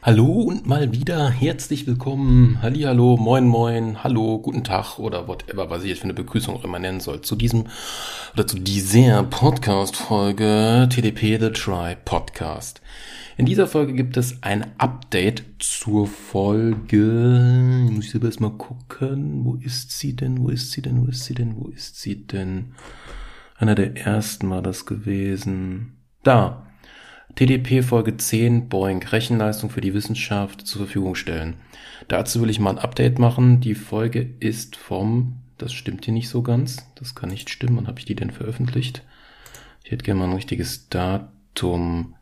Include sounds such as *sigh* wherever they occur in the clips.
Hallo und mal wieder herzlich willkommen. Hallo, moin, moin, hallo, guten Tag oder whatever, was ich jetzt für eine Begrüßung auch immer nennen soll. Zu diesem oder zu dieser Podcast-Folge TDP The Try Podcast. In dieser Folge gibt es ein Update zur Folge. Ich muss aber erstmal gucken. Wo ist sie denn? Wo ist sie denn? Wo ist sie denn? Wo ist sie denn? Einer der ersten war das gewesen. Da. TDP Folge 10 Boeing Rechenleistung für die Wissenschaft zur Verfügung stellen. Dazu will ich mal ein Update machen. Die Folge ist vom, das stimmt hier nicht so ganz, das kann nicht stimmen. Wann habe ich die denn veröffentlicht? Ich hätte gerne mal ein richtiges Datum.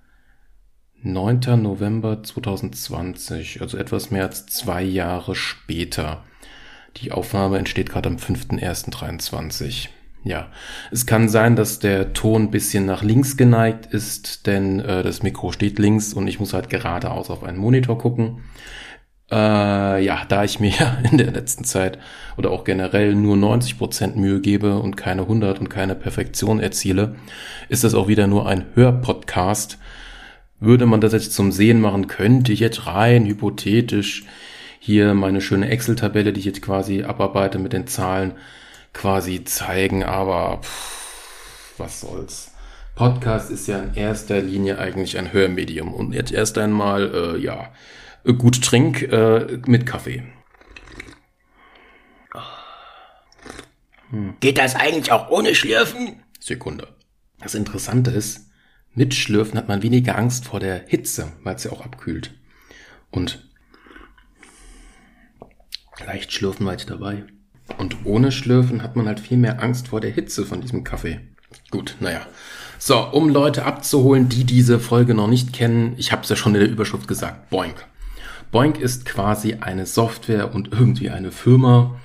9. November 2020, also etwas mehr als zwei Jahre später. Die Aufnahme entsteht gerade am 5.1.23. Ja, es kann sein, dass der Ton ein bisschen nach links geneigt ist, denn äh, das Mikro steht links und ich muss halt geradeaus auf einen Monitor gucken. Äh, ja, da ich mir *laughs* in der letzten Zeit oder auch generell nur 90 Prozent Mühe gebe und keine 100 und keine Perfektion erziele, ist das auch wieder nur ein Hörpodcast. Würde man das jetzt zum Sehen machen, könnte ich jetzt rein hypothetisch hier meine schöne Excel-Tabelle, die ich jetzt quasi abarbeite mit den Zahlen, quasi zeigen, aber pff, was soll's. Podcast ist ja in erster Linie eigentlich ein Hörmedium und jetzt erst einmal, äh, ja, gut trink äh, mit Kaffee. Hm. Geht das eigentlich auch ohne Schlürfen? Sekunde. Das Interessante ist, mit Schlürfen hat man weniger Angst vor der Hitze, weil es ja auch abkühlt. Und leicht schlürfen war ich dabei. Und ohne Schlürfen hat man halt viel mehr Angst vor der Hitze von diesem Kaffee. Gut, naja. So, um Leute abzuholen, die diese Folge noch nicht kennen, ich habe es ja schon in der Überschrift gesagt, Boink. Boink ist quasi eine Software und irgendwie eine Firma.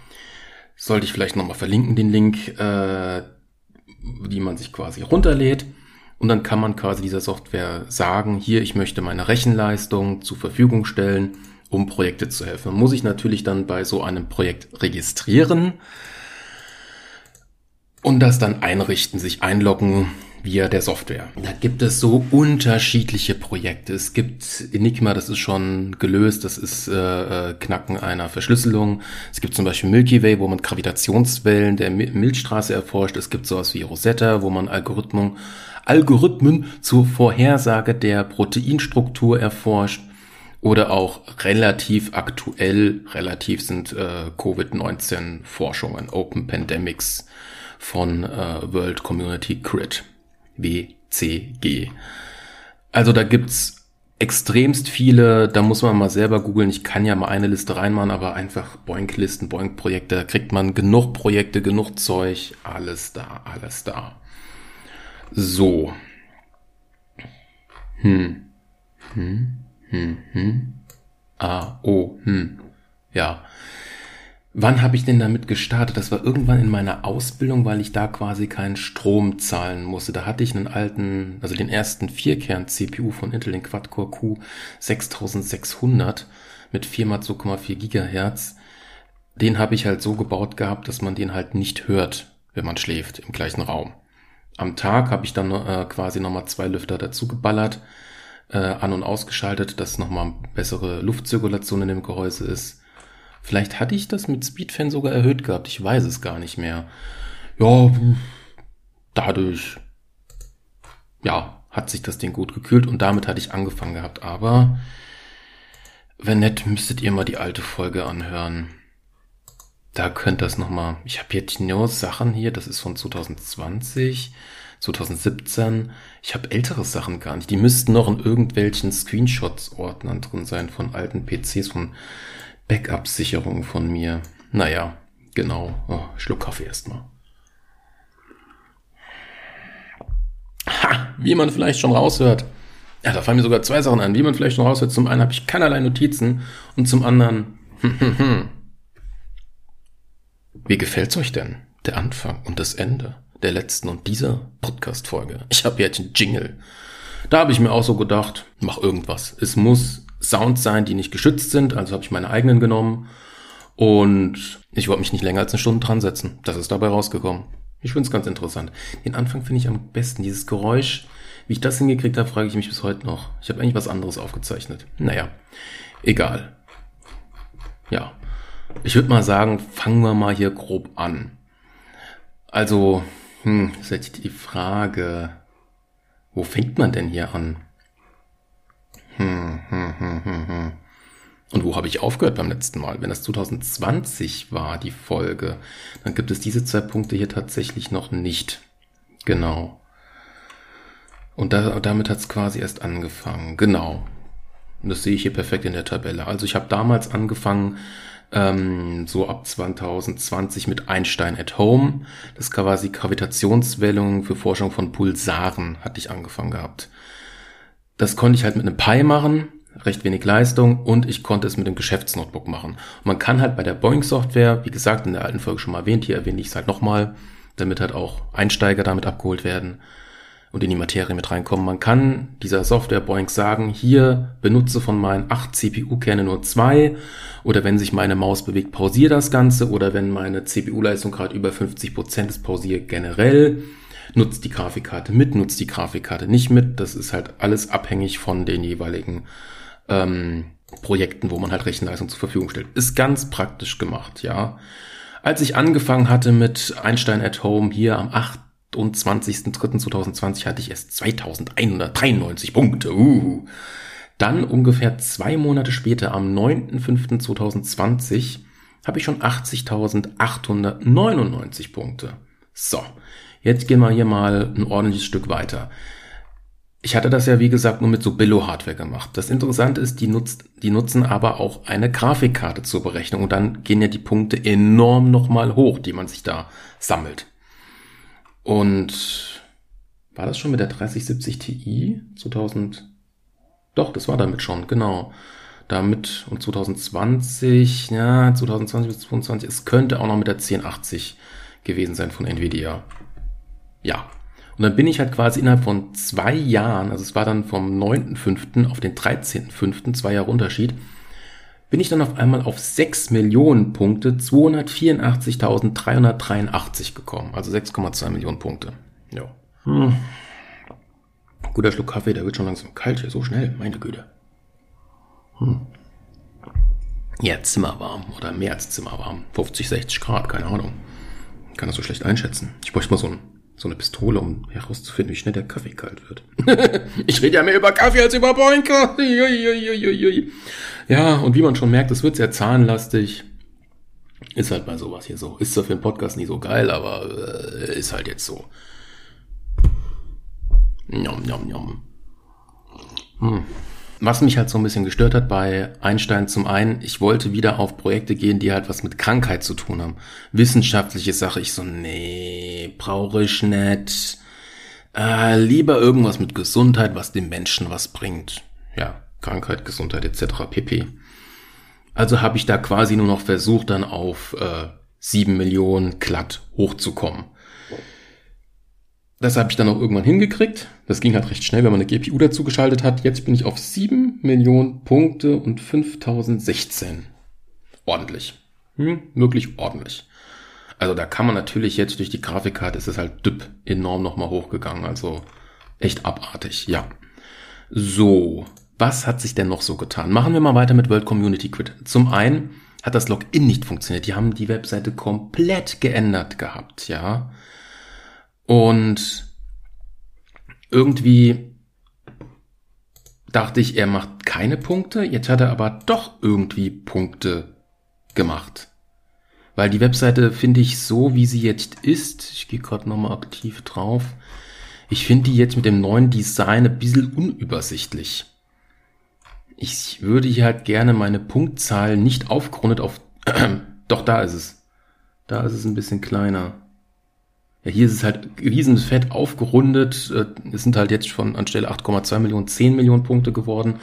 Sollte ich vielleicht nochmal verlinken, den Link, äh, die man sich quasi runterlädt. Und dann kann man quasi dieser Software sagen, hier, ich möchte meine Rechenleistung zur Verfügung stellen um Projekte zu helfen. Muss ich natürlich dann bei so einem Projekt registrieren und das dann einrichten, sich einloggen via der Software. Da gibt es so unterschiedliche Projekte. Es gibt Enigma, das ist schon gelöst, das ist äh, äh Knacken einer Verschlüsselung. Es gibt zum Beispiel Milky Way, wo man Gravitationswellen der Milchstraße erforscht. Es gibt sowas wie Rosetta, wo man Algorithmen, Algorithmen zur Vorhersage der Proteinstruktur erforscht oder auch relativ aktuell, relativ sind äh, Covid-19-Forschungen, Open Pandemics von äh, World Community Grid, WCG. Also da gibt's extremst viele, da muss man mal selber googeln. Ich kann ja mal eine Liste reinmachen, aber einfach Boink-Listen, Boink-Projekte, da kriegt man genug Projekte, genug Zeug, alles da, alles da. So. Hm. Hm. Hm, hm. Ah, oh, hm. Ja. Wann habe ich denn damit gestartet? Das war irgendwann in meiner Ausbildung, weil ich da quasi keinen Strom zahlen musste. Da hatte ich einen alten, also den ersten Vierkern-CPU von Intel, den Quad-Core Q 6600 mit 4 mal 2,4 Gigahertz. Den habe ich halt so gebaut gehabt, dass man den halt nicht hört, wenn man schläft im gleichen Raum. Am Tag habe ich dann äh, quasi nochmal zwei Lüfter dazu geballert äh, an- und ausgeschaltet, dass nochmal bessere Luftzirkulation in dem Gehäuse ist. Vielleicht hatte ich das mit Speedfan sogar erhöht gehabt, ich weiß es gar nicht mehr. Ja, dadurch, ja, hat sich das Ding gut gekühlt und damit hatte ich angefangen gehabt. Aber wenn nett, müsstet ihr mal die alte Folge anhören. Da könnt das nochmal. Ich habe jetzt nur Sachen hier, das ist von 2020. 2017. Ich habe ältere Sachen gar nicht. Die müssten noch in irgendwelchen Screenshots-Ordnern drin sein von alten PCs, von Backup-Sicherungen von mir. Naja, genau. Oh, Schluck Kaffee erstmal. Ha, wie man vielleicht schon raushört. Ja, da fallen mir sogar zwei Sachen an. Wie man vielleicht schon raushört. Zum einen habe ich keinerlei Notizen und zum anderen, wie gefällt's euch denn? Der Anfang und das Ende der letzten und dieser Podcast-Folge. Ich habe jetzt einen Jingle. Da habe ich mir auch so gedacht, mach irgendwas. Es muss Sounds sein, die nicht geschützt sind, also habe ich meine eigenen genommen. Und ich wollte mich nicht länger als eine Stunde dran setzen. Das ist dabei rausgekommen. Ich finde es ganz interessant. Den Anfang finde ich am besten. Dieses Geräusch, Wie ich das hingekriegt habe, frage ich mich bis heute noch. Ich habe eigentlich was anderes aufgezeichnet. Naja, egal. Ja, ich würde mal sagen, fangen wir mal hier grob an. Also, hm, ist jetzt die Frage, wo fängt man denn hier an? Hm, hm, hm, hm, hm. Und wo habe ich aufgehört beim letzten Mal? Wenn das 2020 war, die Folge, dann gibt es diese zwei Punkte hier tatsächlich noch nicht. Genau. Und da, damit hat es quasi erst angefangen. Genau. Und das sehe ich hier perfekt in der Tabelle. Also ich habe damals angefangen, ähm, so ab 2020 mit Einstein at Home. Das ist quasi Gravitationswellung für Forschung von Pulsaren, hatte ich angefangen gehabt. Das konnte ich halt mit einem Pi machen, recht wenig Leistung und ich konnte es mit dem Geschäftsnotebook machen. Und man kann halt bei der Boeing-Software, wie gesagt, in der alten Folge schon mal erwähnt, hier erwähne ich es halt nochmal, damit halt auch Einsteiger damit abgeholt werden und in die Materie mit reinkommen. Man kann dieser Software Boeing sagen, hier benutze von meinen acht CPU-Kerne nur zwei oder wenn sich meine Maus bewegt, pausiere das Ganze oder wenn meine CPU-Leistung gerade über 50 Prozent ist, pausiere generell. Nutzt die Grafikkarte mit, nutzt die Grafikkarte nicht mit. Das ist halt alles abhängig von den jeweiligen ähm, Projekten, wo man halt Rechenleistung zur Verfügung stellt. Ist ganz praktisch gemacht, ja. Als ich angefangen hatte mit Einstein at Home hier am 8 und 20.03.2020 hatte ich erst 2193 Punkte. Uh. Dann ungefähr zwei Monate später, am 9.05.2020, habe ich schon 80.899 Punkte. So, jetzt gehen wir hier mal ein ordentliches Stück weiter. Ich hatte das ja, wie gesagt, nur mit so Billo-Hardware gemacht. Das Interessante ist, die, nutzt, die nutzen aber auch eine Grafikkarte zur Berechnung und dann gehen ja die Punkte enorm nochmal hoch, die man sich da sammelt. Und war das schon mit der 3070 Ti 2000? Doch, das war damit schon, genau. Damit und 2020, ja, 2020 bis 2022, es könnte auch noch mit der 1080 gewesen sein von Nvidia. Ja. Und dann bin ich halt quasi innerhalb von zwei Jahren, also es war dann vom 9.5. auf den 13.5., zwei Jahre Unterschied, bin ich dann auf einmal auf 6 Millionen Punkte, 284.383 gekommen. Also 6,2 Millionen Punkte. Ja. Hm. Guter Schluck Kaffee, der wird schon langsam kalt hier, so schnell, meine Güte. Hm. Ja, zimmerwarm oder mehr als zimmerwarm. 50, 60 Grad, keine Ahnung. Ich kann das so schlecht einschätzen. Ich bräuchte mal so, ein, so eine Pistole, um herauszufinden, wie schnell der Kaffee kalt wird. *laughs* ich rede ja mehr über Kaffee als über Boinker. Ja, und wie man schon merkt, es wird sehr zahnlastig. Ist halt mal sowas hier so. Ist zwar für den Podcast nicht so geil, aber äh, ist halt jetzt so. Njom, njom, njom. Hm. Was mich halt so ein bisschen gestört hat bei Einstein zum einen, ich wollte wieder auf Projekte gehen, die halt was mit Krankheit zu tun haben. Wissenschaftliche Sache, ich so, nee, brauche ich nicht. Äh, lieber irgendwas mit Gesundheit, was dem Menschen was bringt. Ja, Krankheit, Gesundheit etc. pp. Also habe ich da quasi nur noch versucht, dann auf äh, 7 Millionen glatt hochzukommen. Das habe ich dann auch irgendwann hingekriegt. Das ging halt recht schnell, wenn man eine GPU dazu geschaltet hat. Jetzt bin ich auf 7 Millionen Punkte und 5016. Ordentlich. Hm, wirklich ordentlich. Also da kann man natürlich jetzt durch die Grafikkarte ist es halt düpp enorm nochmal hochgegangen. Also echt abartig, ja. So, was hat sich denn noch so getan? Machen wir mal weiter mit World Community Quit. Zum einen hat das Login nicht funktioniert. Die haben die Webseite komplett geändert gehabt, ja. Und irgendwie dachte ich, er macht keine Punkte. Jetzt hat er aber doch irgendwie Punkte gemacht. Weil die Webseite finde ich so, wie sie jetzt ist. Ich gehe gerade nochmal aktiv drauf. Ich finde die jetzt mit dem neuen Design ein bisschen unübersichtlich ich würde hier halt gerne meine Punktzahl nicht aufgerundet auf, *clears throat* doch da ist es. Da ist es ein bisschen kleiner. Ja, hier ist es halt riesenfett aufgerundet. Äh, es sind halt jetzt schon anstelle 8,2 Millionen 10 Millionen Punkte geworden.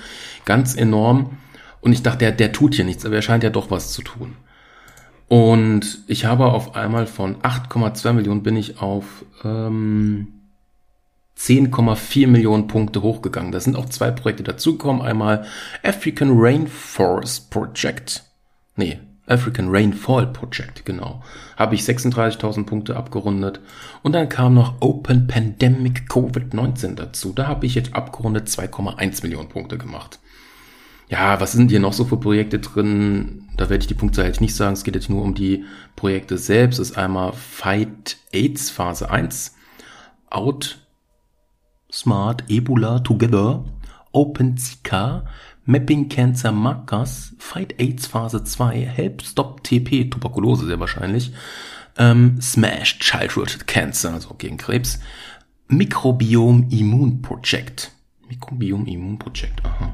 Ganz enorm. Und ich dachte, der, der tut hier nichts, aber er scheint ja doch was zu tun. Und ich habe auf einmal von 8,2 Millionen bin ich auf ähm, 10,4 Millionen Punkte hochgegangen. Da sind auch zwei Projekte dazugekommen. Einmal African Rainforest Project. Nee, African Rainfall Project, genau. Habe ich 36.000 Punkte abgerundet. Und dann kam noch Open Pandemic Covid-19 dazu. Da habe ich jetzt abgerundet 2,1 Millionen Punkte gemacht. Ja, was sind hier noch so für Projekte drin? Da werde ich die Punktzahl jetzt nicht sagen. Es geht jetzt nur um die Projekte selbst. Das ist einmal Fight AIDS Phase 1, Out Smart Ebola Together, Open Zika, Mapping Cancer Markers, Fight AIDS Phase 2, Help Stop TP, Tuberkulose sehr wahrscheinlich, ähm, Smash Childhood Cancer, also gegen Krebs, Mikrobiom Immun Project. Mikrobiom Immun Project, aha.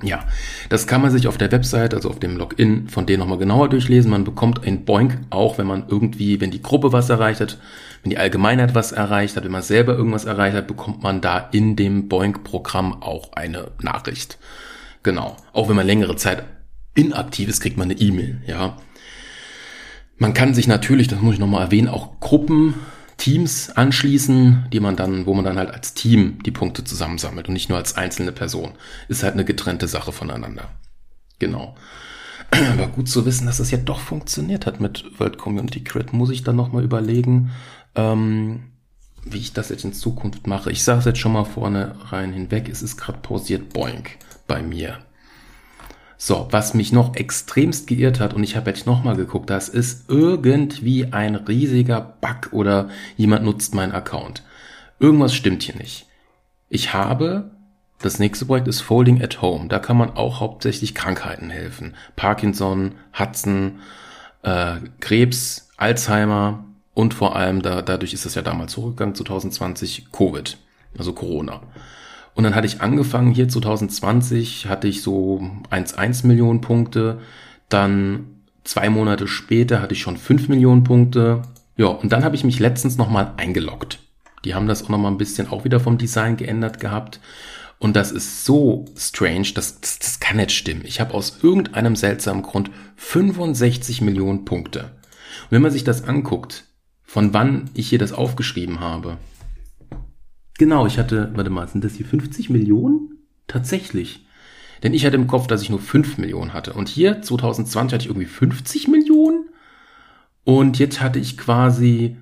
Ja, das kann man sich auf der Website, also auf dem Login von denen nochmal genauer durchlesen. Man bekommt ein Boink, auch wenn man irgendwie, wenn die Gruppe was erreicht hat, wenn die Allgemeinheit was erreicht hat, wenn man selber irgendwas erreicht hat, bekommt man da in dem Boink-Programm auch eine Nachricht. Genau. Auch wenn man längere Zeit inaktiv ist, kriegt man eine E-Mail, ja. Man kann sich natürlich, das muss ich nochmal erwähnen, auch Gruppen Teams anschließen, die man dann, wo man dann halt als Team die Punkte zusammensammelt und nicht nur als einzelne Person. Ist halt eine getrennte Sache voneinander. Genau. *clears throat* Aber gut zu wissen, dass das ja doch funktioniert hat mit World Community Crit, muss ich dann nochmal überlegen, ähm, wie ich das jetzt in Zukunft mache. Ich sage es jetzt schon mal vorne rein hinweg, es ist gerade pausiert Boink bei mir. So, was mich noch extremst geirrt hat, und ich habe jetzt nochmal geguckt, das ist irgendwie ein riesiger Bug oder jemand nutzt meinen Account. Irgendwas stimmt hier nicht. Ich habe, das nächste Projekt ist Folding at Home. Da kann man auch hauptsächlich Krankheiten helfen. Parkinson, Hudson, äh, Krebs, Alzheimer und vor allem, da, dadurch ist es ja damals zurückgegangen, 2020, Covid, also Corona. Und dann hatte ich angefangen hier 2020, hatte ich so 1,1 Millionen Punkte. Dann zwei Monate später hatte ich schon 5 Millionen Punkte. Ja, und dann habe ich mich letztens nochmal eingeloggt. Die haben das auch nochmal ein bisschen auch wieder vom Design geändert gehabt. Und das ist so strange, das, das, das kann nicht stimmen. Ich habe aus irgendeinem seltsamen Grund 65 Millionen Punkte. Und wenn man sich das anguckt, von wann ich hier das aufgeschrieben habe, Genau, ich hatte, warte mal, sind das hier 50 Millionen? Tatsächlich. Denn ich hatte im Kopf, dass ich nur 5 Millionen hatte. Und hier, 2020, hatte ich irgendwie 50 Millionen. Und jetzt hatte ich quasi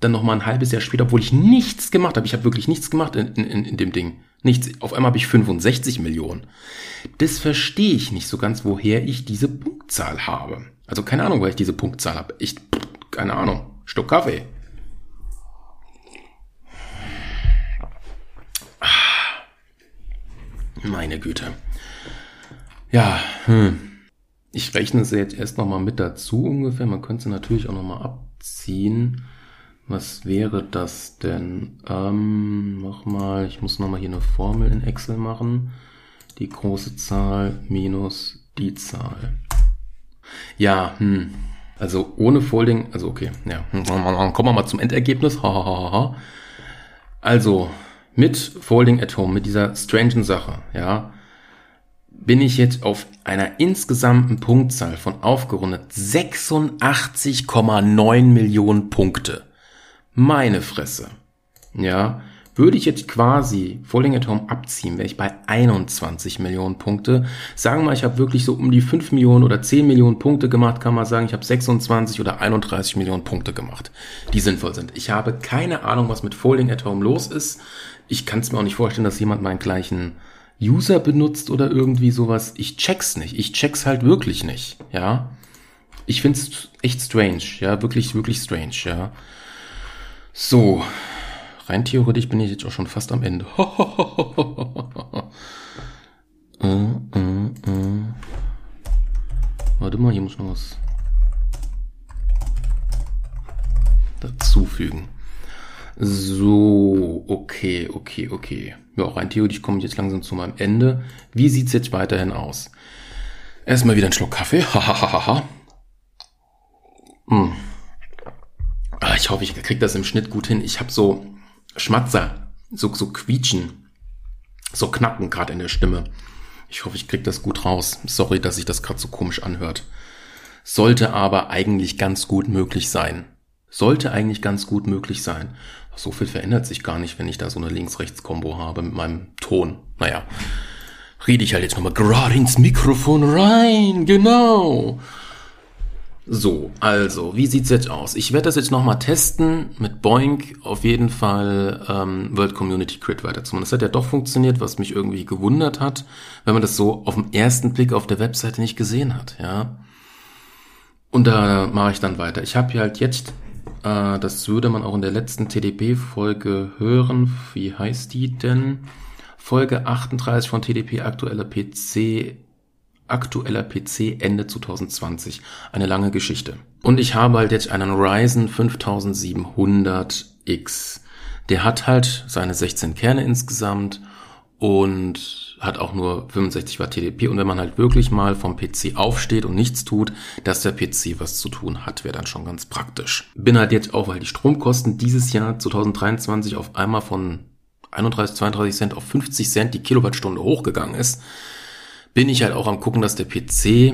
dann noch mal ein halbes Jahr später, obwohl ich nichts gemacht habe. Ich habe wirklich nichts gemacht in, in, in dem Ding. Nichts. Auf einmal habe ich 65 Millionen. Das verstehe ich nicht so ganz, woher ich diese Punktzahl habe. Also keine Ahnung, woher ich diese Punktzahl habe. Ich, keine Ahnung. Stück Kaffee. Meine Güte. Ja, hm. Ich rechne sie jetzt erst nochmal mit dazu ungefähr. Man könnte sie natürlich auch nochmal abziehen. Was wäre das denn? Ähm, nochmal, ich muss nochmal hier eine Formel in Excel machen. Die große Zahl minus die Zahl. Ja, hm. Also ohne Folding, also okay, ja. Kommen wir mal zum Endergebnis. Also, mit Folding at Home, mit dieser strangen Sache, ja, bin ich jetzt auf einer insgesamten Punktzahl von aufgerundet 86,9 Millionen Punkte. Meine Fresse. Ja, würde ich jetzt quasi Falling at Home abziehen, wäre ich bei 21 Millionen Punkte. Sagen wir mal, ich habe wirklich so um die 5 Millionen oder 10 Millionen Punkte gemacht, kann man sagen, ich habe 26 oder 31 Millionen Punkte gemacht, die sinnvoll sind. Ich habe keine Ahnung, was mit Folding at Home los ist. Ich kann es mir auch nicht vorstellen, dass jemand meinen gleichen User benutzt oder irgendwie sowas. Ich check's nicht. Ich check's halt wirklich nicht, ja. Ich find's echt strange, ja, wirklich, wirklich strange, ja. So, rein theoretisch bin ich jetzt auch schon fast am Ende. *laughs* äh, äh, äh. Warte mal, hier muss noch was dazufügen. So, okay, okay, okay. Ja, rein theoretisch komme ich jetzt langsam zu meinem Ende. Wie sieht's jetzt weiterhin aus? Erstmal wieder ein Schluck Kaffee. *laughs* Hahaha. hm. Ah, ich hoffe, ich kriege das im Schnitt gut hin. Ich habe so Schmatzer, so, so quietschen, so knacken gerade in der Stimme. Ich hoffe, ich kriege das gut raus. Sorry, dass sich das gerade so komisch anhört. Sollte aber eigentlich ganz gut möglich sein. Sollte eigentlich ganz gut möglich sein. So viel verändert sich gar nicht, wenn ich da so eine Links-Rechts-Kombo habe mit meinem Ton. Naja, rede ich halt jetzt nochmal gerade ins Mikrofon rein, genau. So, also, wie sieht's jetzt aus? Ich werde das jetzt nochmal testen, mit Boink auf jeden Fall ähm, World Community Crit weiterzumachen. Das hat ja doch funktioniert, was mich irgendwie gewundert hat, wenn man das so auf den ersten Blick auf der Webseite nicht gesehen hat, ja. Und da mache ich dann weiter. Ich habe hier halt jetzt, äh, das würde man auch in der letzten TDP-Folge hören, wie heißt die denn? Folge 38 von TDP aktueller PC aktueller PC Ende 2020. Eine lange Geschichte. Und ich habe halt jetzt einen Ryzen 5700X. Der hat halt seine 16 Kerne insgesamt und hat auch nur 65 Watt TDP. Und wenn man halt wirklich mal vom PC aufsteht und nichts tut, dass der PC was zu tun hat, wäre dann schon ganz praktisch. Bin halt jetzt auch, weil die Stromkosten dieses Jahr 2023 auf einmal von 31, 32 Cent auf 50 Cent die Kilowattstunde hochgegangen ist, bin ich halt auch am gucken, dass der PC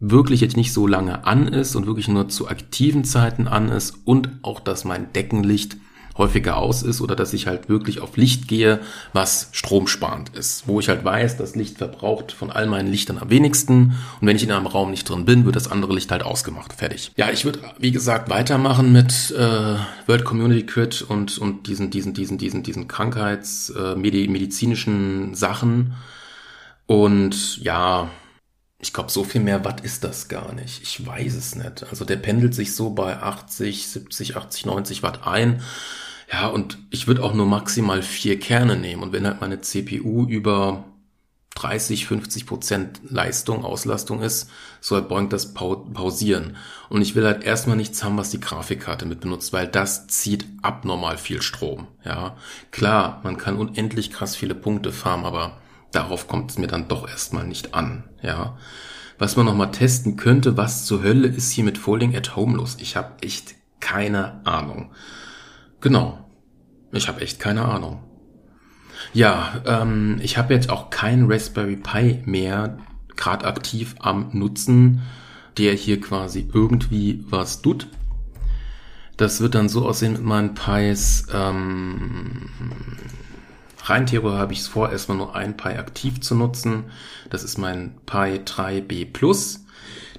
wirklich jetzt nicht so lange an ist und wirklich nur zu aktiven Zeiten an ist und auch, dass mein Deckenlicht häufiger aus ist oder dass ich halt wirklich auf Licht gehe, was stromsparend ist. Wo ich halt weiß, das Licht verbraucht von all meinen Lichtern am wenigsten und wenn ich in einem Raum nicht drin bin, wird das andere Licht halt ausgemacht. Fertig. Ja, ich würde, wie gesagt, weitermachen mit äh, World Community Crit und, und diesen, diesen, diesen, diesen, diesen Krankheits-, äh, Sachen und ja, ich glaube, so viel mehr Watt ist das gar nicht. Ich weiß es nicht. Also der pendelt sich so bei 80, 70, 80, 90 Watt ein. Ja, und ich würde auch nur maximal vier Kerne nehmen. Und wenn halt meine CPU über 30, 50 Prozent Leistung, Auslastung ist, soll Boeing das pausieren. Und ich will halt erstmal nichts haben, was die Grafikkarte mit benutzt, weil das zieht abnormal viel Strom. Ja, klar, man kann unendlich krass viele Punkte farmen, aber darauf kommt es mir dann doch erstmal nicht an, ja. Was man nochmal testen könnte, was zur Hölle ist hier mit Folding at Home los? Ich habe echt keine Ahnung. Genau. Ich habe echt keine Ahnung. Ja, ähm, ich habe jetzt auch kein Raspberry Pi mehr gerade aktiv am Nutzen, der hier quasi irgendwie was tut. Das wird dann so aussehen mit meinen Pis. Ähm, Rein theoretisch habe ich es vor, erstmal nur ein Pi aktiv zu nutzen. Das ist mein Pi 3B Plus.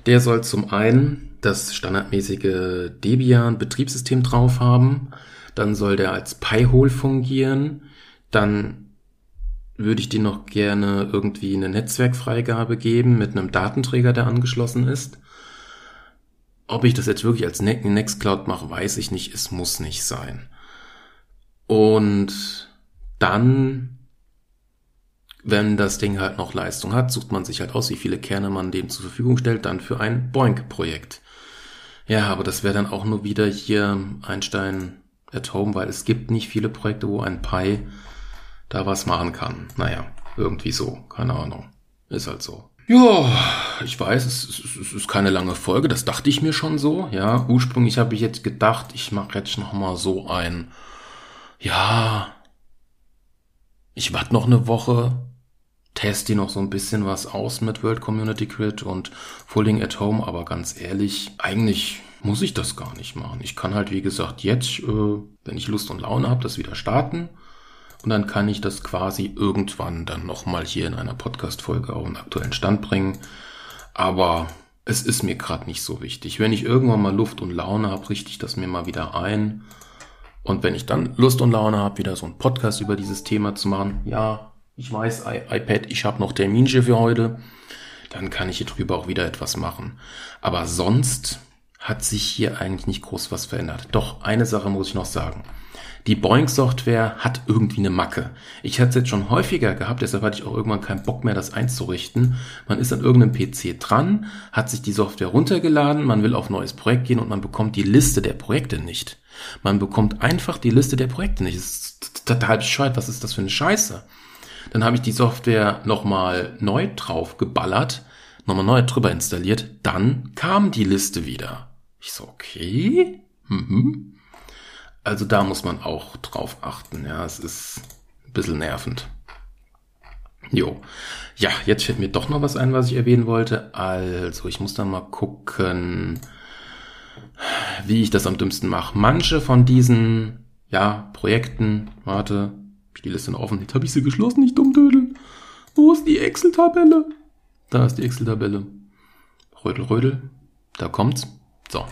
Der soll zum einen das standardmäßige Debian Betriebssystem drauf haben. Dann soll der als Pi-Hole fungieren. Dann würde ich dir noch gerne irgendwie eine Netzwerkfreigabe geben mit einem Datenträger, der angeschlossen ist. Ob ich das jetzt wirklich als Nextcloud mache, weiß ich nicht. Es muss nicht sein. Und dann, wenn das Ding halt noch Leistung hat, sucht man sich halt aus, wie viele Kerne man dem zur Verfügung stellt, dann für ein Boink-Projekt. Ja, aber das wäre dann auch nur wieder hier Einstein at Home, weil es gibt nicht viele Projekte, wo ein Pi da was machen kann. Naja, irgendwie so, keine Ahnung. Ist halt so. Ja, ich weiß, es, es, es ist keine lange Folge, das dachte ich mir schon so. Ja, ursprünglich habe ich jetzt gedacht, ich mache jetzt noch mal so ein, ja, ich warte noch eine Woche, teste noch so ein bisschen was aus mit World Community Grid und Fulling at Home, aber ganz ehrlich, eigentlich muss ich das gar nicht machen. Ich kann halt, wie gesagt, jetzt, äh, wenn ich Lust und Laune habe, das wieder starten. Und dann kann ich das quasi irgendwann dann nochmal hier in einer Podcast-Folge auf einen aktuellen Stand bringen. Aber es ist mir gerade nicht so wichtig. Wenn ich irgendwann mal Luft und Laune habe, richte ich das mir mal wieder ein. Und wenn ich dann Lust und Laune habe, wieder so einen Podcast über dieses Thema zu machen, ja, ich weiß, I iPad, ich habe noch Terminchen für heute, dann kann ich hier drüber auch wieder etwas machen. Aber sonst hat sich hier eigentlich nicht groß was verändert. Doch eine Sache muss ich noch sagen. Die Boeing-Software hat irgendwie eine Macke. Ich hatte es jetzt schon häufiger gehabt, deshalb hatte ich auch irgendwann keinen Bock mehr, das einzurichten. Man ist an irgendeinem PC dran, hat sich die Software runtergeladen, man will auf neues Projekt gehen und man bekommt die Liste der Projekte nicht. Man bekommt einfach die Liste der Projekte nicht. Das ist total bescheuert. Was ist das für eine Scheiße? Dann habe ich die Software nochmal neu drauf geballert, nochmal neu drüber installiert. Dann kam die Liste wieder. Ich so, okay. Mhm. Also da muss man auch drauf achten. Ja, es ist ein bisschen nervend. Jo. Ja, jetzt fällt mir doch noch was ein, was ich erwähnen wollte. Also, ich muss dann mal gucken wie ich das am dümmsten mache. Manche von diesen, ja, Projekten, warte, ich die Liste noch offen, jetzt habe ich sie geschlossen, nicht dummdödel. Wo ist die Excel-Tabelle? Da ist die Excel-Tabelle. Rödel, rödel. Da kommt's. So.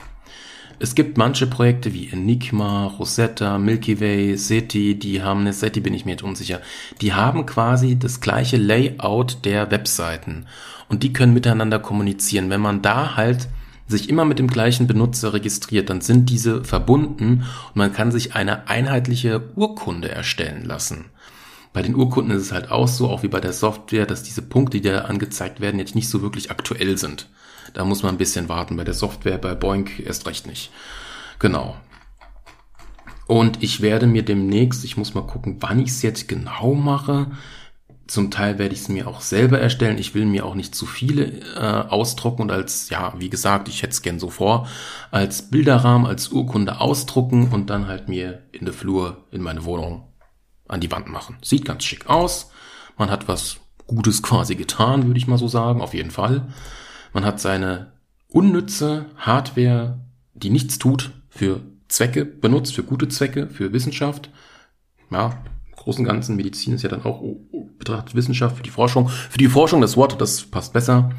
Es gibt manche Projekte wie Enigma, Rosetta, Milky Way, SETI, die haben, ne, SETI bin ich mir jetzt unsicher, die haben quasi das gleiche Layout der Webseiten und die können miteinander kommunizieren. Wenn man da halt sich immer mit dem gleichen Benutzer registriert, dann sind diese verbunden und man kann sich eine einheitliche Urkunde erstellen lassen. Bei den Urkunden ist es halt auch so, auch wie bei der Software, dass diese Punkte, die da angezeigt werden, jetzt nicht so wirklich aktuell sind. Da muss man ein bisschen warten. Bei der Software, bei Boink erst recht nicht. Genau. Und ich werde mir demnächst, ich muss mal gucken, wann ich es jetzt genau mache. Zum Teil werde ich es mir auch selber erstellen. Ich will mir auch nicht zu viele äh, ausdrucken und als, ja, wie gesagt, ich hätte es gern so vor, als Bilderrahmen, als Urkunde ausdrucken und dann halt mir in der Flur in meine Wohnung an die Wand machen. Sieht ganz schick aus. Man hat was Gutes quasi getan, würde ich mal so sagen, auf jeden Fall. Man hat seine unnütze Hardware, die nichts tut, für Zwecke benutzt, für gute Zwecke, für Wissenschaft. Ja, im Großen und Ganzen, Medizin ist ja dann auch betrachtet Wissenschaft für die Forschung. Für die Forschung, das Wort, das passt besser.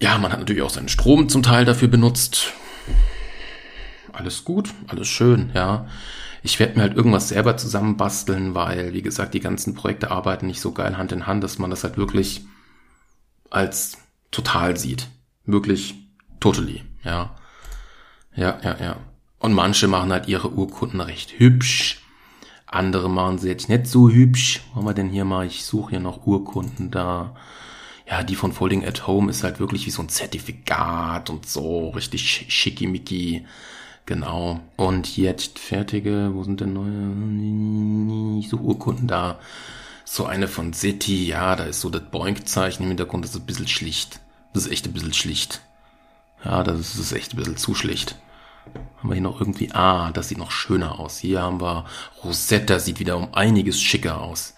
Ja, man hat natürlich auch seinen Strom zum Teil dafür benutzt. Alles gut, alles schön, ja. Ich werde mir halt irgendwas selber zusammenbasteln, weil, wie gesagt, die ganzen Projekte arbeiten nicht so geil Hand in Hand, dass man das halt wirklich als total sieht. Wirklich totally, ja. Ja, ja, ja. Und manche machen halt ihre Urkunden recht hübsch. Andere machen sie jetzt nicht so hübsch. Haben wir denn hier mal? Ich suche hier noch Urkunden da. Ja, die von Folding at Home ist halt wirklich wie so ein Zertifikat und so. Richtig schickimicki. Genau. Und jetzt fertige, wo sind denn neue? Ich suche Urkunden da. So eine von City, ja, da ist so das Boink-Zeichen im Hintergrund, das ist ein bisschen schlicht. Das ist echt ein bisschen schlicht. Ja, das ist echt ein bisschen zu schlicht. Haben wir hier noch irgendwie, ah, das sieht noch schöner aus. Hier haben wir Rosetta, sieht wieder um einiges schicker aus.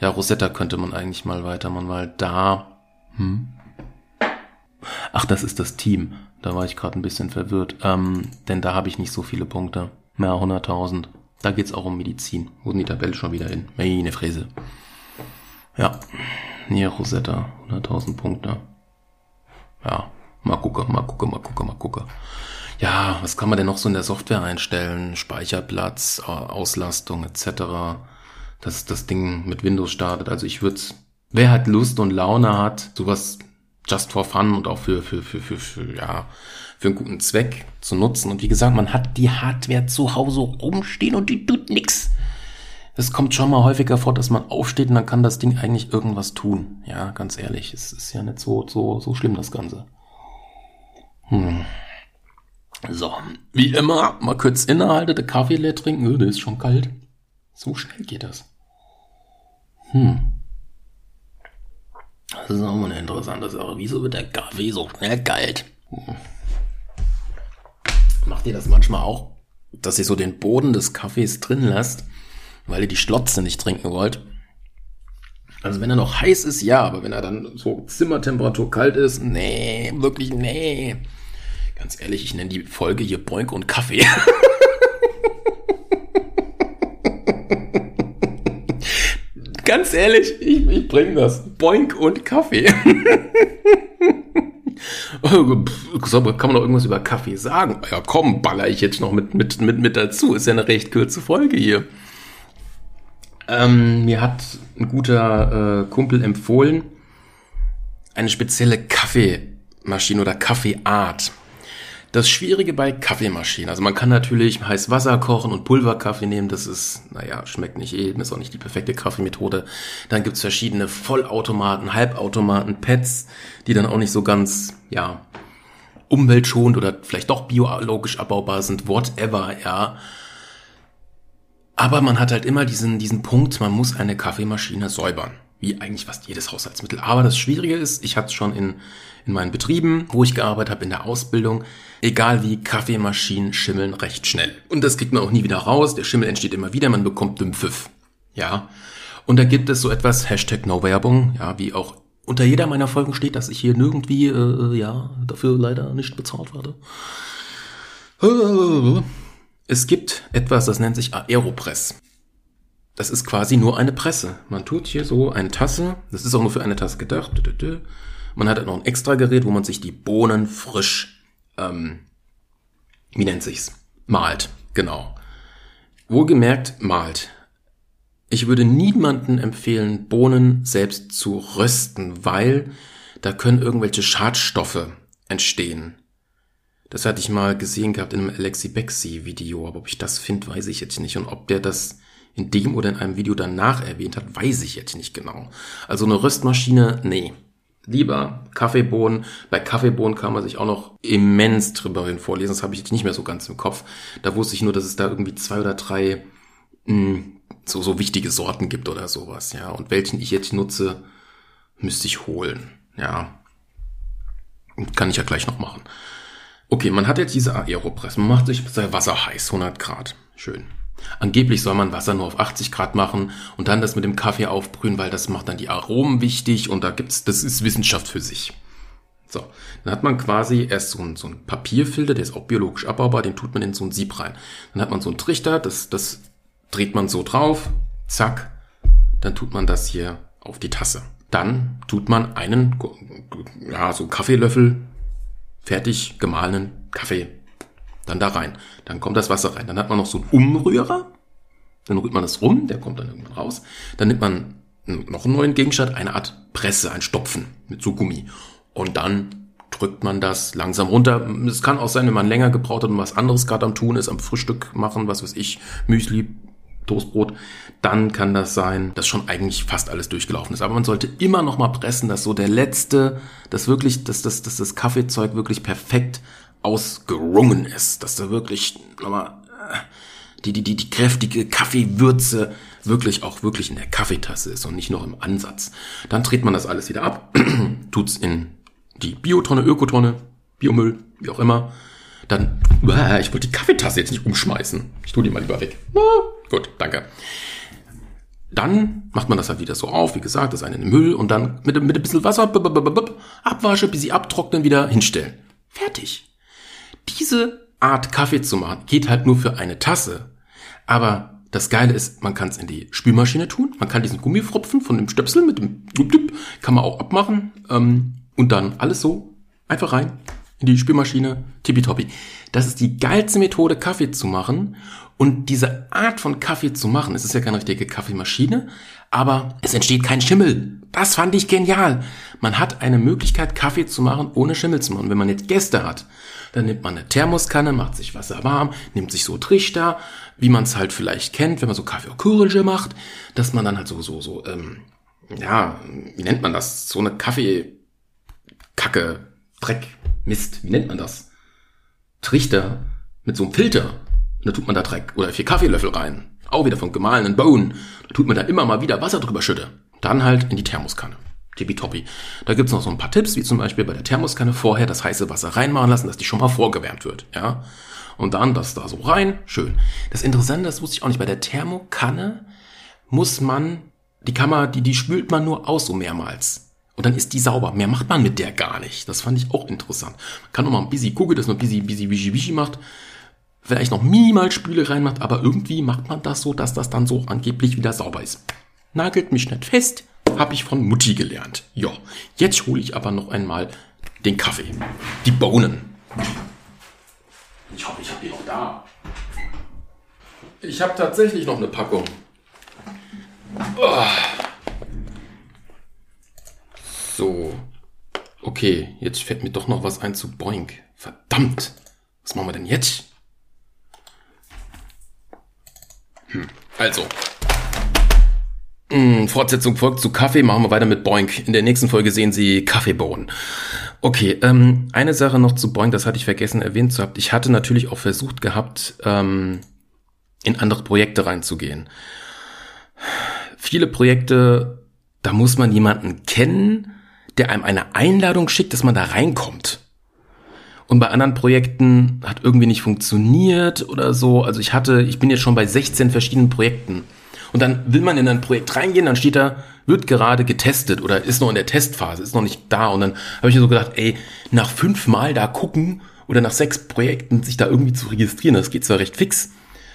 Ja, Rosetta könnte man eigentlich mal weitermachen, weil da, hm? Ach, das ist das Team. Da war ich gerade ein bisschen verwirrt. Ähm, denn da habe ich nicht so viele Punkte. Mehr 100.000. Da geht's auch um Medizin. Wo sind die Tabelle schon wieder hin? Meine Fräse. Ja, Nia Rosetta, 100.000 Punkte. Ja, mal gucken, mal gucken, mal gucken, mal gucken. Ja, was kann man denn noch so in der Software einstellen? Speicherplatz, Auslastung etc. Dass das Ding mit Windows startet. Also ich würde wer halt Lust und Laune hat, sowas just for fun und auch für, für, für, für, für, ja, für einen guten Zweck zu nutzen. Und wie gesagt, man hat die Hardware zu Hause rumstehen und die tut nix es kommt schon mal häufiger vor, dass man aufsteht und dann kann das Ding eigentlich irgendwas tun. Ja, ganz ehrlich, es ist ja nicht so, so, so schlimm, das Ganze. Hm. So, wie immer, mal kurz innehalten, der Kaffee leer trinken, oh, der ist schon kalt. So schnell geht das. Hm. Das ist auch mal eine interessante Sache. Wieso wird der Kaffee so schnell kalt? Hm. Macht ihr das manchmal auch? Dass ihr so den Boden des Kaffees drin lasst weil ihr die Schlotze nicht trinken wollt. Also wenn er noch heiß ist, ja, aber wenn er dann so Zimmertemperatur kalt ist, nee, wirklich nee. Ganz ehrlich, ich nenne die Folge hier Boink und Kaffee. *laughs* Ganz ehrlich, ich, ich bringe das. Boink und Kaffee. *laughs* Kann man noch irgendwas über Kaffee sagen? Ja komm, baller ich jetzt noch mit, mit, mit, mit dazu. Ist ja eine recht kurze Folge hier. Ähm, mir hat ein guter äh, Kumpel empfohlen, eine spezielle Kaffeemaschine oder Kaffeeart. Das Schwierige bei Kaffeemaschinen, also man kann natürlich heiß Wasser kochen und Pulverkaffee nehmen, das ist, naja, schmeckt nicht jedem, ist auch nicht die perfekte Kaffeemethode. Dann gibt's verschiedene Vollautomaten, Halbautomaten, Pads, die dann auch nicht so ganz, ja, umweltschonend oder vielleicht doch biologisch abbaubar sind, whatever, ja. Aber man hat halt immer diesen, diesen Punkt, man muss eine Kaffeemaschine säubern. Wie eigentlich fast jedes Haushaltsmittel. Aber das Schwierige ist, ich hatte es schon in, in meinen Betrieben, wo ich gearbeitet habe, in der Ausbildung, egal wie, Kaffeemaschinen schimmeln recht schnell. Und das kriegt man auch nie wieder raus. Der Schimmel entsteht immer wieder, man bekommt den Pfiff. Ja. Und da gibt es so etwas, Hashtag No-Werbung, ja, wie auch unter jeder meiner Folgen steht, dass ich hier nirgendwie, äh, ja, dafür leider nicht bezahlt werde. Es gibt etwas, das nennt sich Aeropress. Das ist quasi nur eine Presse. Man tut hier so eine Tasse, das ist auch nur für eine Tasse gedacht, Man hat noch ein extra Gerät, wo man sich die Bohnen frisch, ähm, wie nennt sich's? Malt, genau. Wohlgemerkt, malt. Ich würde niemanden empfehlen, Bohnen selbst zu rösten, weil da können irgendwelche Schadstoffe entstehen. Das hatte ich mal gesehen gehabt in einem Alexi Bexi Video, aber ob ich das finde, weiß ich jetzt nicht. Und ob der das in dem oder in einem Video danach erwähnt hat, weiß ich jetzt nicht genau. Also eine Röstmaschine, nee. Lieber Kaffeebohnen. Bei Kaffeebohnen kann man sich auch noch immens drüber hin vorlesen. Das habe ich jetzt nicht mehr so ganz im Kopf. Da wusste ich nur, dass es da irgendwie zwei oder drei mh, hm, so, so wichtige Sorten gibt oder sowas, ja. Und welchen ich jetzt nutze, müsste ich holen, ja. Kann ich ja gleich noch machen. Okay, man hat jetzt diese Aeropress. Man macht sich sein Wasser heiß, 100 Grad. Schön. Angeblich soll man Wasser nur auf 80 Grad machen und dann das mit dem Kaffee aufbrühen, weil das macht dann die Aromen wichtig und da gibt's, das ist Wissenschaft für sich. So, dann hat man quasi erst so einen, so einen Papierfilter, der ist auch biologisch abbaubar, den tut man in so ein Sieb rein. Dann hat man so einen Trichter, das, das dreht man so drauf, zack, dann tut man das hier auf die Tasse. Dann tut man einen, ja, so Kaffeelöffel fertig gemahlenen Kaffee dann da rein. Dann kommt das Wasser rein. Dann hat man noch so einen Umrührer. Dann rührt man das rum, der kommt dann irgendwann raus. Dann nimmt man noch einen neuen Gegenstand, eine Art Presse, ein Stopfen mit so Gummi. Und dann drückt man das langsam runter. Es kann auch sein, wenn man länger gebraucht hat und was anderes gerade am tun ist, am Frühstück machen, was weiß ich, Müsli, Toastbrot, dann kann das sein, dass schon eigentlich fast alles durchgelaufen ist. Aber man sollte immer noch mal pressen, dass so der letzte, dass wirklich, dass das, dass das Kaffeezeug wirklich perfekt ausgerungen ist, dass da wirklich äh, die, die, die, die kräftige Kaffeewürze wirklich auch wirklich in der Kaffeetasse ist und nicht noch im Ansatz. Dann dreht man das alles wieder ab, *clears throat* tut's in die Biotonne, Ökotonne, Biomüll, wie auch immer. Dann, ich wollte die Kaffeetasse jetzt nicht umschmeißen. Ich tue die mal lieber weg. Na, gut, danke. Dann macht man das halt wieder so auf, wie gesagt, das eine in den Müll und dann mit, mit ein bisschen Wasser, abwasche, bis sie abtrocknen, wieder hinstellen. Fertig. Diese Art Kaffee zu machen geht halt nur für eine Tasse. Aber das Geile ist, man kann es in die Spülmaschine tun. Man kann diesen Gummifropfen von dem Stöpsel mit dem kann man auch abmachen ähm, und dann alles so einfach rein in die Spülmaschine, tippitoppi. Das ist die geilste Methode, Kaffee zu machen. Und diese Art von Kaffee zu machen, es ist ja keine richtige Kaffeemaschine, aber es entsteht kein Schimmel. Das fand ich genial. Man hat eine Möglichkeit, Kaffee zu machen, ohne Schimmel zu machen. Wenn man jetzt Gäste hat, dann nimmt man eine Thermoskanne, macht sich Wasser warm, nimmt sich so Trichter, wie man es halt vielleicht kennt, wenn man so Kaffee Courage macht, dass man dann halt so, so, so, ähm, ja, wie nennt man das? So eine Kaffeekacke, Dreck, Mist, wie nennt man das? Trichter mit so einem Filter. Und da tut man da Dreck oder vier Kaffeelöffel rein. Auch wieder von gemahlenen Bohnen. Da tut man da immer mal wieder Wasser drüber schütte. Dann halt in die Thermoskanne. Tippitoppi. Da gibt's noch so ein paar Tipps, wie zum Beispiel bei der Thermoskanne vorher das heiße Wasser reinmachen lassen, dass die schon mal vorgewärmt wird. Ja. Und dann das da so rein. Schön. Das Interessante, das wusste ich auch nicht, bei der Thermokanne muss man, die man, die, die spült man nur aus so mehrmals. Und dann ist die sauber. Mehr macht man mit der gar nicht. Das fand ich auch interessant. Man kann noch mal ein bisschen gucken, dass man ein bisschen, bisschen wischi, wischi macht. Vielleicht noch minimal Spüle reinmacht, aber irgendwie macht man das so, dass das dann so angeblich wieder sauber ist. Nagelt mich nicht fest, habe ich von Mutti gelernt. Ja, jetzt hole ich aber noch einmal den Kaffee. Die Bohnen. Ich hoffe, ich habe die noch da. Ich habe tatsächlich noch eine Packung. Oh. So. Okay, jetzt fällt mir doch noch was ein zu Boink. Verdammt. Was machen wir denn jetzt? Hm. Also. Hm, Fortsetzung folgt zu Kaffee. Machen wir weiter mit Boink. In der nächsten Folge sehen Sie Kaffeebohnen. Okay, ähm, eine Sache noch zu Boink, das hatte ich vergessen erwähnt zu haben. Ich hatte natürlich auch versucht gehabt, ähm, in andere Projekte reinzugehen. Viele Projekte, da muss man jemanden kennen, der einem eine Einladung schickt, dass man da reinkommt. Und bei anderen Projekten hat irgendwie nicht funktioniert oder so. Also ich hatte, ich bin jetzt schon bei 16 verschiedenen Projekten. Und dann will man in ein Projekt reingehen, dann steht da, wird gerade getestet oder ist noch in der Testphase, ist noch nicht da. Und dann habe ich mir so gedacht, ey, nach fünfmal da gucken oder nach sechs Projekten sich da irgendwie zu registrieren, das geht zwar recht fix,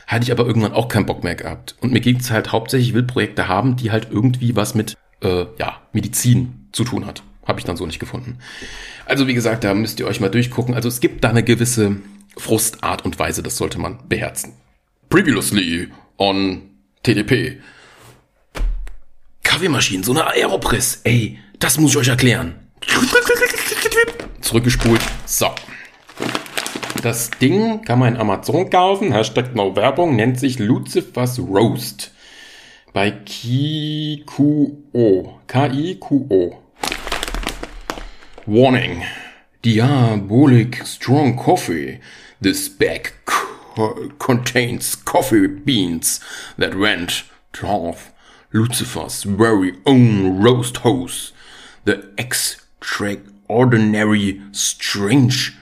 hatte ich aber irgendwann auch keinen Bock mehr gehabt. Und mir ging es halt hauptsächlich, ich will Projekte haben, die halt irgendwie was mit äh, ja, Medizin zu tun hat. Habe ich dann so nicht gefunden. Also wie gesagt, da müsst ihr euch mal durchgucken. Also es gibt da eine gewisse Frustart und Weise, das sollte man beherzen. Previously on TDP. Kaffeemaschinen, so eine Aeropress. Ey, das muss ich euch erklären. *laughs* Zurückgespult. So. Das Ding kann man in Amazon kaufen. Hashtag No Werbung. Nennt sich Lucifer's Roast. Bei Kikuo. K-I-Q-O. Warning. Diabolic strong coffee. This bag co contains coffee beans that went off Lucifer's very own roast house. The extraordinary strange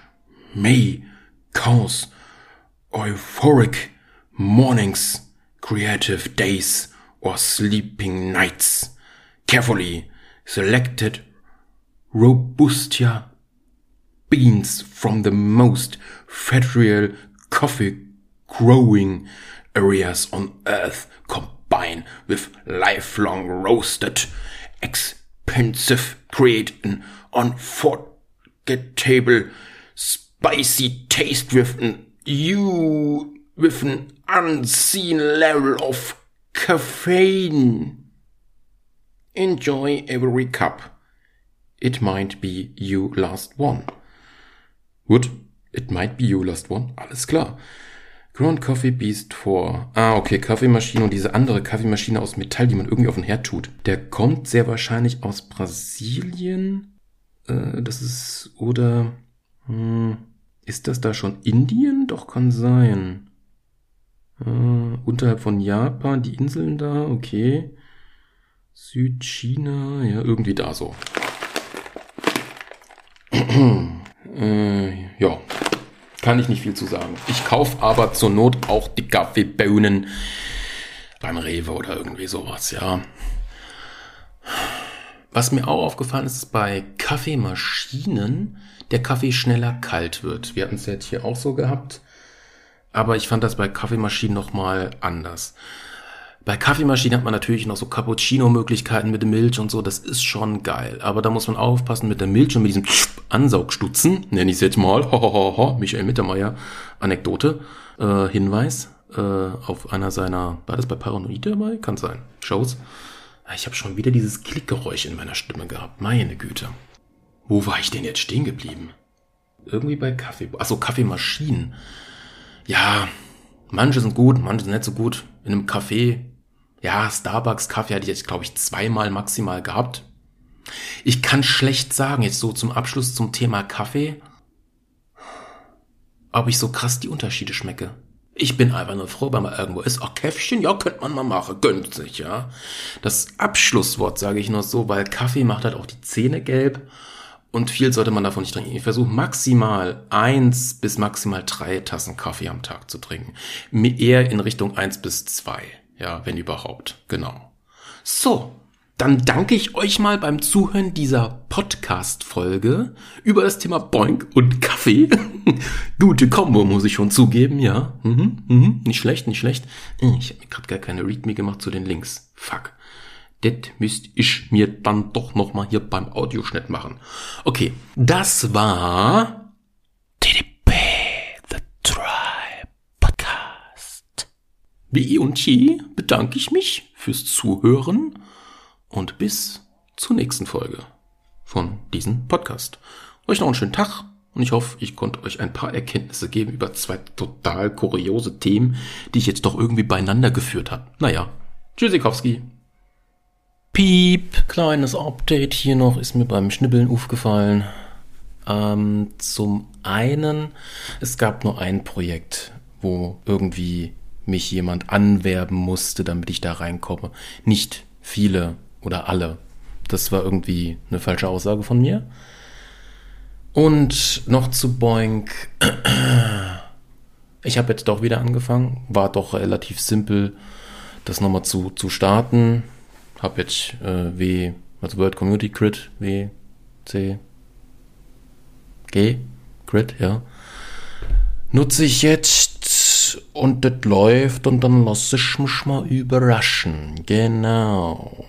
may cause euphoric mornings, creative days, or sleeping nights. Carefully selected Robustia beans from the most fertile coffee growing areas on earth combine with lifelong roasted expensive create an unforgettable spicy taste with an you with an unseen level of caffeine. Enjoy every cup. It might be you last one. Gut, it might be you last one. Alles klar. Ground Coffee Beast 4. Ah, okay, Kaffeemaschine und diese andere Kaffeemaschine aus Metall, die man irgendwie auf den Herd tut. Der kommt sehr wahrscheinlich aus Brasilien. Äh, das ist, oder, hm, ist das da schon Indien? Doch, kann sein. Äh, unterhalb von Japan, die Inseln da, okay. Südchina, ja, irgendwie da so. *clears throat* äh, ja, kann ich nicht viel zu sagen. Ich kaufe aber zur Not auch die Kaffeebohnen beim Rewe oder irgendwie sowas, ja. Was mir auch aufgefallen ist, ist bei Kaffeemaschinen der Kaffee schneller kalt wird. Wir hatten es jetzt hier auch so gehabt. Aber ich fand das bei Kaffeemaschinen nochmal anders. Bei Kaffeemaschinen hat man natürlich noch so Cappuccino-Möglichkeiten mit Milch und so, das ist schon geil. Aber da muss man aufpassen mit der Milch und mit diesem Ansaugstutzen, nenne ich es jetzt mal, *laughs* ho, Michael Mittermeier, Anekdote, äh, Hinweis äh, auf einer seiner, war das bei Paranoid dabei? Kann sein, Shows. Ich habe schon wieder dieses Klickgeräusch in meiner Stimme gehabt, meine Güte. Wo war ich denn jetzt stehen geblieben? Irgendwie bei Kaffee, achso, Kaffeemaschinen. Ja, manche sind gut, manche sind nicht so gut. In einem Café ja, Starbucks-Kaffee hatte ich jetzt, glaube ich, zweimal maximal gehabt. Ich kann schlecht sagen, jetzt so zum Abschluss zum Thema Kaffee, ob ich so krass die Unterschiede schmecke. Ich bin einfach nur froh, wenn man irgendwo ist. Ach, Käffchen, ja, könnte man mal machen, gönnt sich, ja. Das Abschlusswort sage ich nur so, weil Kaffee macht halt auch die Zähne gelb und viel sollte man davon nicht trinken. Ich versuche maximal eins bis maximal drei Tassen Kaffee am Tag zu trinken. Eher in Richtung eins bis zwei. Ja, wenn überhaupt. Genau. So, dann danke ich euch mal beim Zuhören dieser Podcast-Folge über das Thema Boink und Kaffee. *laughs* Gute Kombo, muss ich schon zugeben, ja. Mhm, mhm, nicht schlecht, nicht schlecht. Ich habe mir gerade gar keine Readme gemacht zu den Links. Fuck. Das müsste ich mir dann doch nochmal hier beim Audioschnitt machen. Okay, das war Wie eh und je bedanke ich mich fürs Zuhören und bis zur nächsten Folge von diesem Podcast. Euch noch einen schönen Tag und ich hoffe, ich konnte euch ein paar Erkenntnisse geben über zwei total kuriose Themen, die ich jetzt doch irgendwie beieinander geführt habe. Naja, Tschüssikowski. Piep, kleines Update hier noch, ist mir beim Schnibbeln aufgefallen. Ähm, zum einen, es gab nur ein Projekt, wo irgendwie mich jemand anwerben musste, damit ich da reinkomme. Nicht viele oder alle. Das war irgendwie eine falsche Aussage von mir. Und noch zu Boink. Ich habe jetzt doch wieder angefangen. War doch relativ simpel, das nochmal zu, zu starten. Habe jetzt äh, W, also World Community Crit, W, C, G, Crit, ja. Nutze ich jetzt und das läuft und dann lass ich mich mal überraschen. Genau.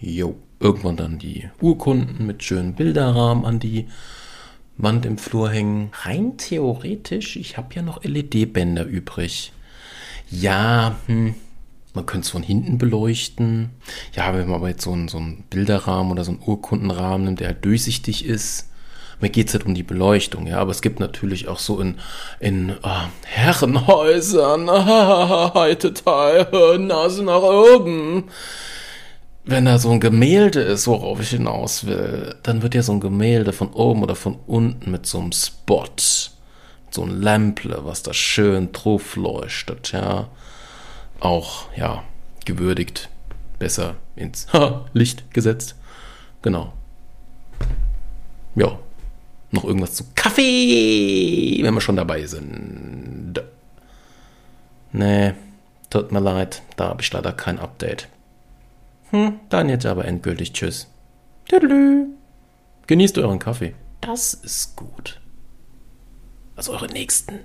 Jo. irgendwann dann die Urkunden mit schönen Bilderrahmen an die Wand im Flur hängen. Rein theoretisch, ich habe ja noch LED-Bänder übrig. Ja, hm, man könnte es von hinten beleuchten. Ja, wenn man aber jetzt so einen, so einen Bilderrahmen oder so einen Urkundenrahmen nimmt, der halt durchsichtig ist. Mir geht es halt um die Beleuchtung, ja, aber es gibt natürlich auch so in, in oh, Herrenhäusern, *laughs* heute Teil, Nase nach oben. Wenn da so ein Gemälde ist, worauf ich hinaus will, dann wird ja so ein Gemälde von oben oder von unten mit so einem Spot, so ein Lämple, was da schön drauf leuchtet, ja auch, ja, gewürdigt, besser ins *laughs* Licht gesetzt. Genau. Ja. Noch irgendwas zu Kaffee, wenn wir schon dabei sind. Nee, tut mir leid, da habe ich leider kein Update. Hm, dann jetzt aber endgültig Tschüss. Tüdelü. Genießt euren Kaffee. Das ist gut. Also eure Nächsten.